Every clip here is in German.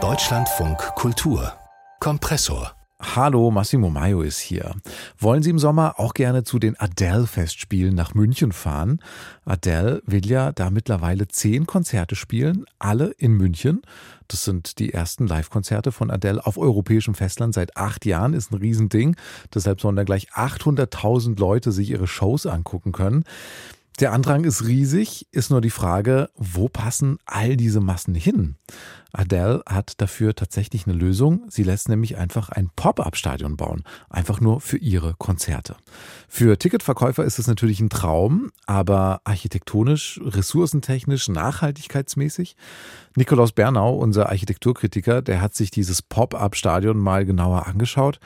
Deutschlandfunk Kultur Kompressor Hallo, Massimo Maio ist hier. Wollen Sie im Sommer auch gerne zu den Adele-Festspielen nach München fahren? Adele will ja da mittlerweile zehn Konzerte spielen, alle in München. Das sind die ersten Live-Konzerte von Adele auf europäischem Festland seit acht Jahren, ist ein Riesending. Deshalb sollen da gleich 800.000 Leute sich ihre Shows angucken können. Der Andrang ist riesig, ist nur die Frage, wo passen all diese Massen hin? Adele hat dafür tatsächlich eine Lösung. Sie lässt nämlich einfach ein Pop-up-Stadion bauen, einfach nur für ihre Konzerte. Für Ticketverkäufer ist es natürlich ein Traum, aber architektonisch, ressourcentechnisch, nachhaltigkeitsmäßig. Nikolaus Bernau, unser Architekturkritiker, der hat sich dieses Pop-up-Stadion mal genauer angeschaut.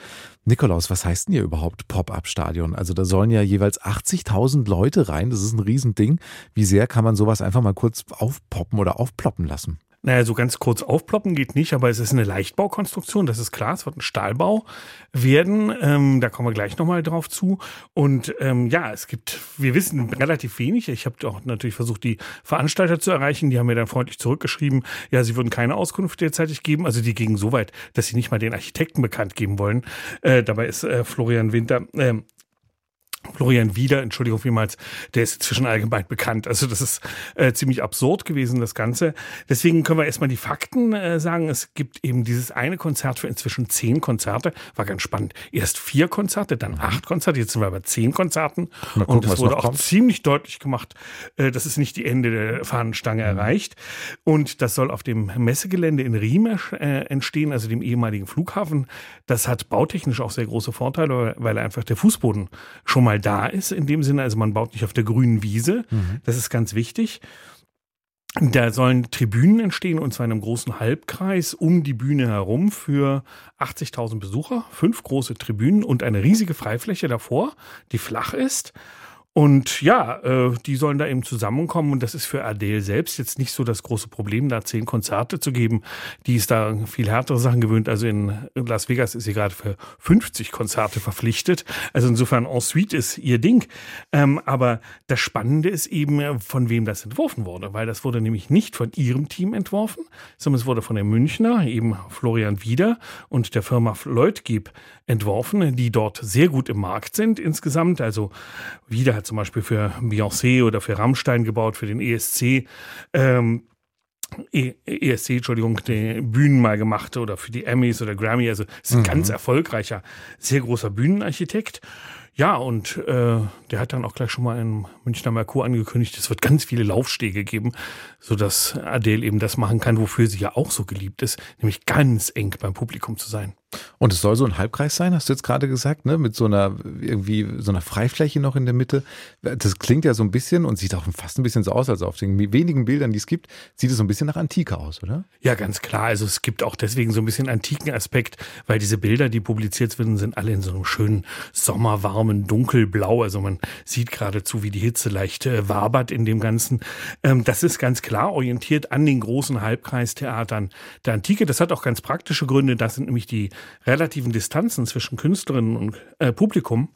Nikolaus, was heißt denn hier überhaupt Pop-up-Stadion? Also da sollen ja jeweils 80.000 Leute rein. Das ist ein Riesending. Wie sehr kann man sowas einfach mal kurz aufpoppen oder aufploppen lassen? Naja, so ganz kurz aufploppen geht nicht, aber es ist eine Leichtbaukonstruktion, das ist klar, es wird ein Stahlbau werden, ähm, da kommen wir gleich nochmal drauf zu. Und ähm, ja, es gibt, wir wissen relativ wenig. Ich habe auch natürlich versucht, die Veranstalter zu erreichen, die haben mir dann freundlich zurückgeschrieben, ja, sie würden keine Auskunft derzeitig geben, also die gingen so weit, dass sie nicht mal den Architekten bekannt geben wollen. Äh, dabei ist äh, Florian Winter, äh, Florian Wieder, Entschuldigung vielmals, der ist inzwischen allgemein bekannt. Also das ist äh, ziemlich absurd gewesen, das Ganze. Deswegen können wir erstmal die Fakten äh, sagen. Es gibt eben dieses eine Konzert für inzwischen zehn Konzerte. War ganz spannend. Erst vier Konzerte, dann acht Konzerte. Jetzt sind wir bei zehn Konzerten. Gucken, und es wurde auch kommt. ziemlich deutlich gemacht, äh, dass es nicht die Ende der Fahnenstange mhm. erreicht. Und das soll auf dem Messegelände in Riem äh, entstehen, also dem ehemaligen Flughafen. Das hat bautechnisch auch sehr große Vorteile, weil einfach der Fußboden schon mal mal da ist, in dem Sinne. Also man baut nicht auf der grünen Wiese. Mhm. Das ist ganz wichtig. Da sollen Tribünen entstehen, und zwar in einem großen Halbkreis um die Bühne herum für 80.000 Besucher. Fünf große Tribünen und eine riesige Freifläche davor, die flach ist. Und ja, äh, die sollen da eben zusammenkommen und das ist für Adele selbst jetzt nicht so das große Problem, da zehn Konzerte zu geben. Die ist da viel härtere Sachen gewöhnt. Also in Las Vegas ist sie gerade für 50 Konzerte verpflichtet. Also insofern en suite ist ihr Ding. Ähm, aber das Spannende ist eben, von wem das entworfen wurde, weil das wurde nämlich nicht von ihrem Team entworfen, sondern es wurde von der Münchner, eben Florian Wieder und der Firma Leutgeb entworfen, die dort sehr gut im Markt sind insgesamt. Also Wieder hat zum Beispiel für Beyoncé oder für Rammstein gebaut, für den ESC. Ähm, ESC, Entschuldigung, die Bühnen mal gemacht oder für die Emmys oder Grammy. Also ist ein mhm. ganz erfolgreicher, sehr großer Bühnenarchitekt. Ja, und äh, der hat dann auch gleich schon mal im Münchner Merkur angekündigt, es wird ganz viele Laufstege geben, sodass Adele eben das machen kann, wofür sie ja auch so geliebt ist, nämlich ganz eng beim Publikum zu sein. Und es soll so ein Halbkreis sein, hast du jetzt gerade gesagt, ne? Mit so einer irgendwie so einer Freifläche noch in der Mitte. Das klingt ja so ein bisschen und sieht auch fast ein bisschen so aus, als auf den wenigen Bildern, die es gibt, sieht es so ein bisschen nach Antike aus, oder? Ja, ganz klar. Also es gibt auch deswegen so ein bisschen antiken Aspekt, weil diese Bilder, die publiziert werden, sind alle in so einem schönen sommerwarmen dunkelblau. Also man sieht geradezu, wie die Hitze leicht äh, wabert in dem Ganzen. Ähm, das ist ganz klar orientiert an den großen Halbkreistheatern der Antike. Das hat auch ganz praktische Gründe. Das sind nämlich die relativen Distanzen zwischen Künstlerinnen und äh, Publikum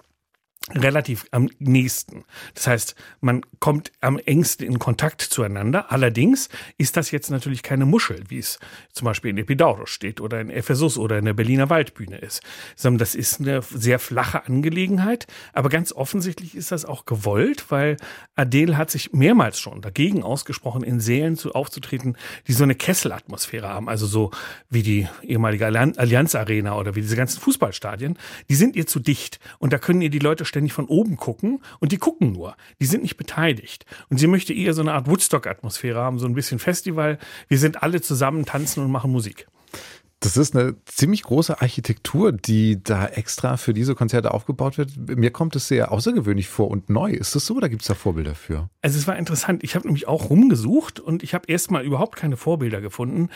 relativ am nächsten. Das heißt, man kommt am engsten in Kontakt zueinander. Allerdings ist das jetzt natürlich keine Muschel, wie es zum Beispiel in Epidaurus steht oder in Ephesus oder in der Berliner Waldbühne ist, sondern das ist eine sehr flache Angelegenheit. Aber ganz offensichtlich ist das auch gewollt, weil Adele hat sich mehrmals schon dagegen ausgesprochen, in Sälen zu, aufzutreten, die so eine Kesselatmosphäre haben. Also so wie die ehemalige Allianz Arena oder wie diese ganzen Fußballstadien. Die sind ihr zu dicht und da können ihr die Leute ständig von oben gucken und die gucken nur. Die sind nicht beteiligt. Und sie möchte eher so eine Art Woodstock-Atmosphäre haben, so ein bisschen Festival. Wir sind alle zusammen, tanzen und machen Musik. Das ist eine ziemlich große Architektur, die da extra für diese Konzerte aufgebaut wird. Mir kommt es sehr außergewöhnlich vor und neu. Ist das so oder gibt es da Vorbilder für? Also es war interessant. Ich habe nämlich auch rumgesucht und ich habe erstmal überhaupt keine Vorbilder gefunden,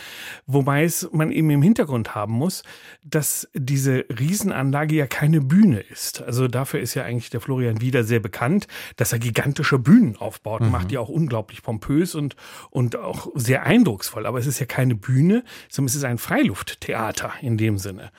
wobei es man eben im Hintergrund haben muss, dass diese Riesenanlage ja keine Bühne ist. Also dafür ist ja eigentlich der Florian Wieder sehr bekannt, dass er gigantische Bühnen aufbaut, mhm. macht die auch unglaublich pompös und, und auch sehr eindrucksvoll. Aber es ist ja keine Bühne, sondern es ist ein Freiluft. Theater in dem Sinne.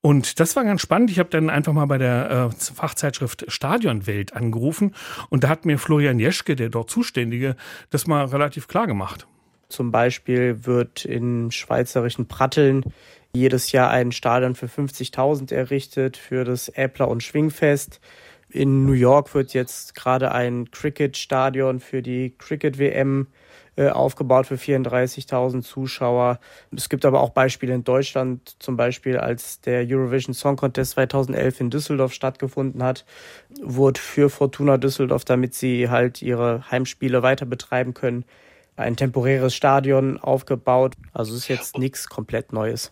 Und das war ganz spannend. Ich habe dann einfach mal bei der äh, Fachzeitschrift Stadionwelt angerufen und da hat mir Florian Jeschke, der dort Zuständige, das mal relativ klar gemacht. Zum Beispiel wird in schweizerischen Pratteln jedes Jahr ein Stadion für 50.000 errichtet für das Äppler- und Schwingfest. In New York wird jetzt gerade ein Cricket-Stadion für die Cricket-WM äh, aufgebaut für 34.000 Zuschauer. Es gibt aber auch Beispiele in Deutschland, zum Beispiel als der Eurovision Song Contest 2011 in Düsseldorf stattgefunden hat, wurde für Fortuna Düsseldorf, damit sie halt ihre Heimspiele weiter betreiben können, ein temporäres Stadion aufgebaut. Also es ist jetzt nichts komplett Neues.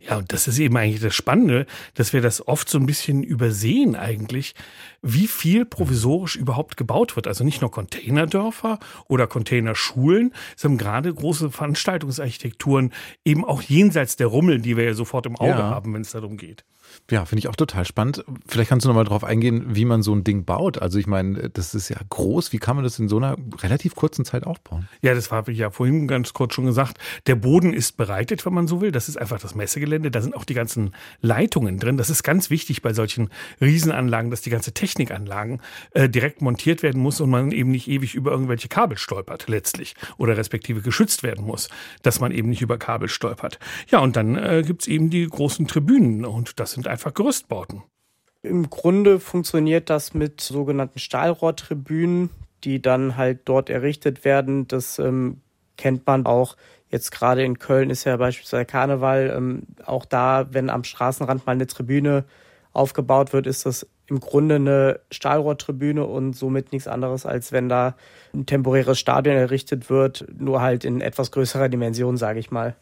Ja, und das ist eben eigentlich das Spannende, dass wir das oft so ein bisschen übersehen eigentlich, wie viel provisorisch überhaupt gebaut wird. Also nicht nur Containerdörfer oder Containerschulen, sondern gerade große Veranstaltungsarchitekturen eben auch jenseits der Rummel, die wir ja sofort im Auge ja. haben, wenn es darum geht. Ja, finde ich auch total spannend. Vielleicht kannst du noch mal darauf eingehen, wie man so ein Ding baut. Also ich meine, das ist ja groß. Wie kann man das in so einer relativ kurzen Zeit aufbauen? Ja, das habe ich ja vorhin ganz kurz schon gesagt. Der Boden ist bereitet, wenn man so will. Das ist einfach das Messegelände. Da sind auch die ganzen Leitungen drin. Das ist ganz wichtig bei solchen Riesenanlagen, dass die ganze Technikanlagen äh, direkt montiert werden muss und man eben nicht ewig über irgendwelche Kabel stolpert letztlich oder respektive geschützt werden muss, dass man eben nicht über Kabel stolpert. Ja, und dann äh, gibt es eben die großen Tribünen und das sind einfach Gerüstbauten. Im Grunde funktioniert das mit sogenannten Stahlrohrtribünen, die dann halt dort errichtet werden. Das ähm, kennt man auch jetzt gerade in Köln ist ja beispielsweise Karneval. Ähm, auch da, wenn am Straßenrand mal eine Tribüne aufgebaut wird, ist das im Grunde eine Stahlrohrtribüne und somit nichts anderes, als wenn da ein temporäres Stadion errichtet wird, nur halt in etwas größerer Dimension, sage ich mal.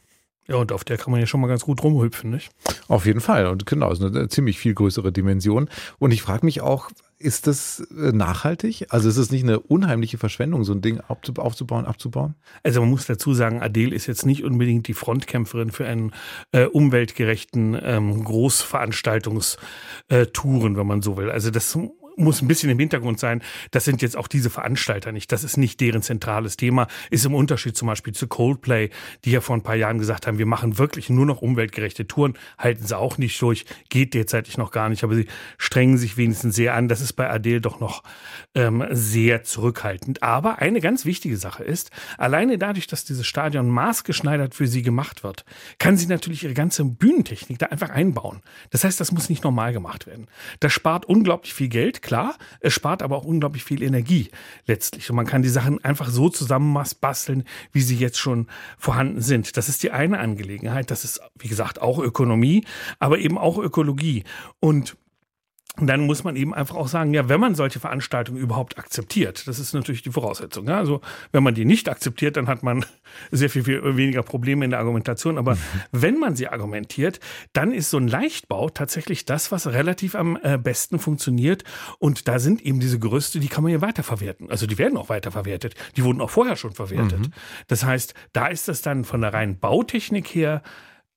Ja, und auf der kann man ja schon mal ganz gut rumhüpfen, nicht? Auf jeden Fall. Und genau, ist eine ziemlich viel größere Dimension. Und ich frage mich auch, ist das äh, nachhaltig? Also ist es nicht eine unheimliche Verschwendung, so ein Ding aufzubauen, abzubauen? Also man muss dazu sagen, Adele ist jetzt nicht unbedingt die Frontkämpferin für einen äh, umweltgerechten ähm, Großveranstaltungstouren, wenn man so will. Also das muss ein bisschen im Hintergrund sein, das sind jetzt auch diese Veranstalter nicht. Das ist nicht deren zentrales Thema. Ist im Unterschied zum Beispiel zu Coldplay, die ja vor ein paar Jahren gesagt haben, wir machen wirklich nur noch umweltgerechte Touren. Halten sie auch nicht durch. Geht derzeitig noch gar nicht, aber sie strengen sich wenigstens sehr an. Das ist bei Adele doch noch ähm, sehr zurückhaltend. Aber eine ganz wichtige Sache ist, alleine dadurch, dass dieses Stadion maßgeschneidert für sie gemacht wird, kann sie natürlich ihre ganze Bühnentechnik da einfach einbauen. Das heißt, das muss nicht normal gemacht werden. Das spart unglaublich viel Geld klar. Es spart aber auch unglaublich viel Energie letztlich. Und man kann die Sachen einfach so zusammen basteln, wie sie jetzt schon vorhanden sind. Das ist die eine Angelegenheit. Das ist, wie gesagt, auch Ökonomie, aber eben auch Ökologie. Und dann muss man eben einfach auch sagen, ja, wenn man solche Veranstaltungen überhaupt akzeptiert, das ist natürlich die Voraussetzung. Ja? Also wenn man die nicht akzeptiert, dann hat man sehr viel, viel weniger Probleme in der Argumentation. Aber mhm. wenn man sie argumentiert, dann ist so ein Leichtbau tatsächlich das, was relativ am äh, besten funktioniert. Und da sind eben diese Gerüste, die kann man ja weiterverwerten. Also die werden auch weiterverwertet. Die wurden auch vorher schon verwertet. Mhm. Das heißt, da ist das dann von der reinen Bautechnik her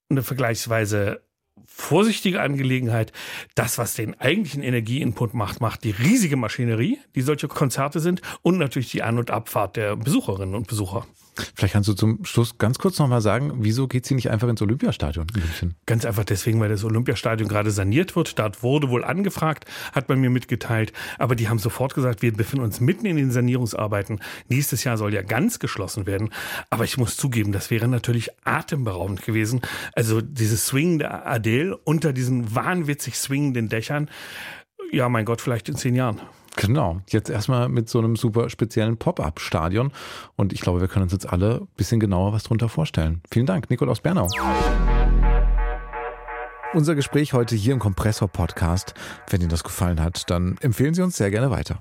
eine vergleichsweise vorsichtige Angelegenheit. Das, was den eigentlichen Energieinput macht, macht die riesige Maschinerie, die solche Konzerte sind und natürlich die An- und Abfahrt der Besucherinnen und Besucher. Vielleicht kannst du zum Schluss ganz kurz nochmal sagen, wieso geht sie nicht einfach ins Olympiastadion? Ganz einfach deswegen, weil das Olympiastadion gerade saniert wird. Dort wurde wohl angefragt, hat man mir mitgeteilt. Aber die haben sofort gesagt, wir befinden uns mitten in den Sanierungsarbeiten. Nächstes Jahr soll ja ganz geschlossen werden. Aber ich muss zugeben, das wäre natürlich atemberaubend gewesen. Also dieses swingende Adele unter diesen wahnwitzig swingenden Dächern. Ja, mein Gott, vielleicht in zehn Jahren. Genau, jetzt erstmal mit so einem super speziellen Pop-up-Stadion. Und ich glaube, wir können uns jetzt alle ein bisschen genauer was drunter vorstellen. Vielen Dank, Nikolaus Bernau. Unser Gespräch heute hier im Kompressor-Podcast. Wenn Ihnen das gefallen hat, dann empfehlen Sie uns sehr gerne weiter.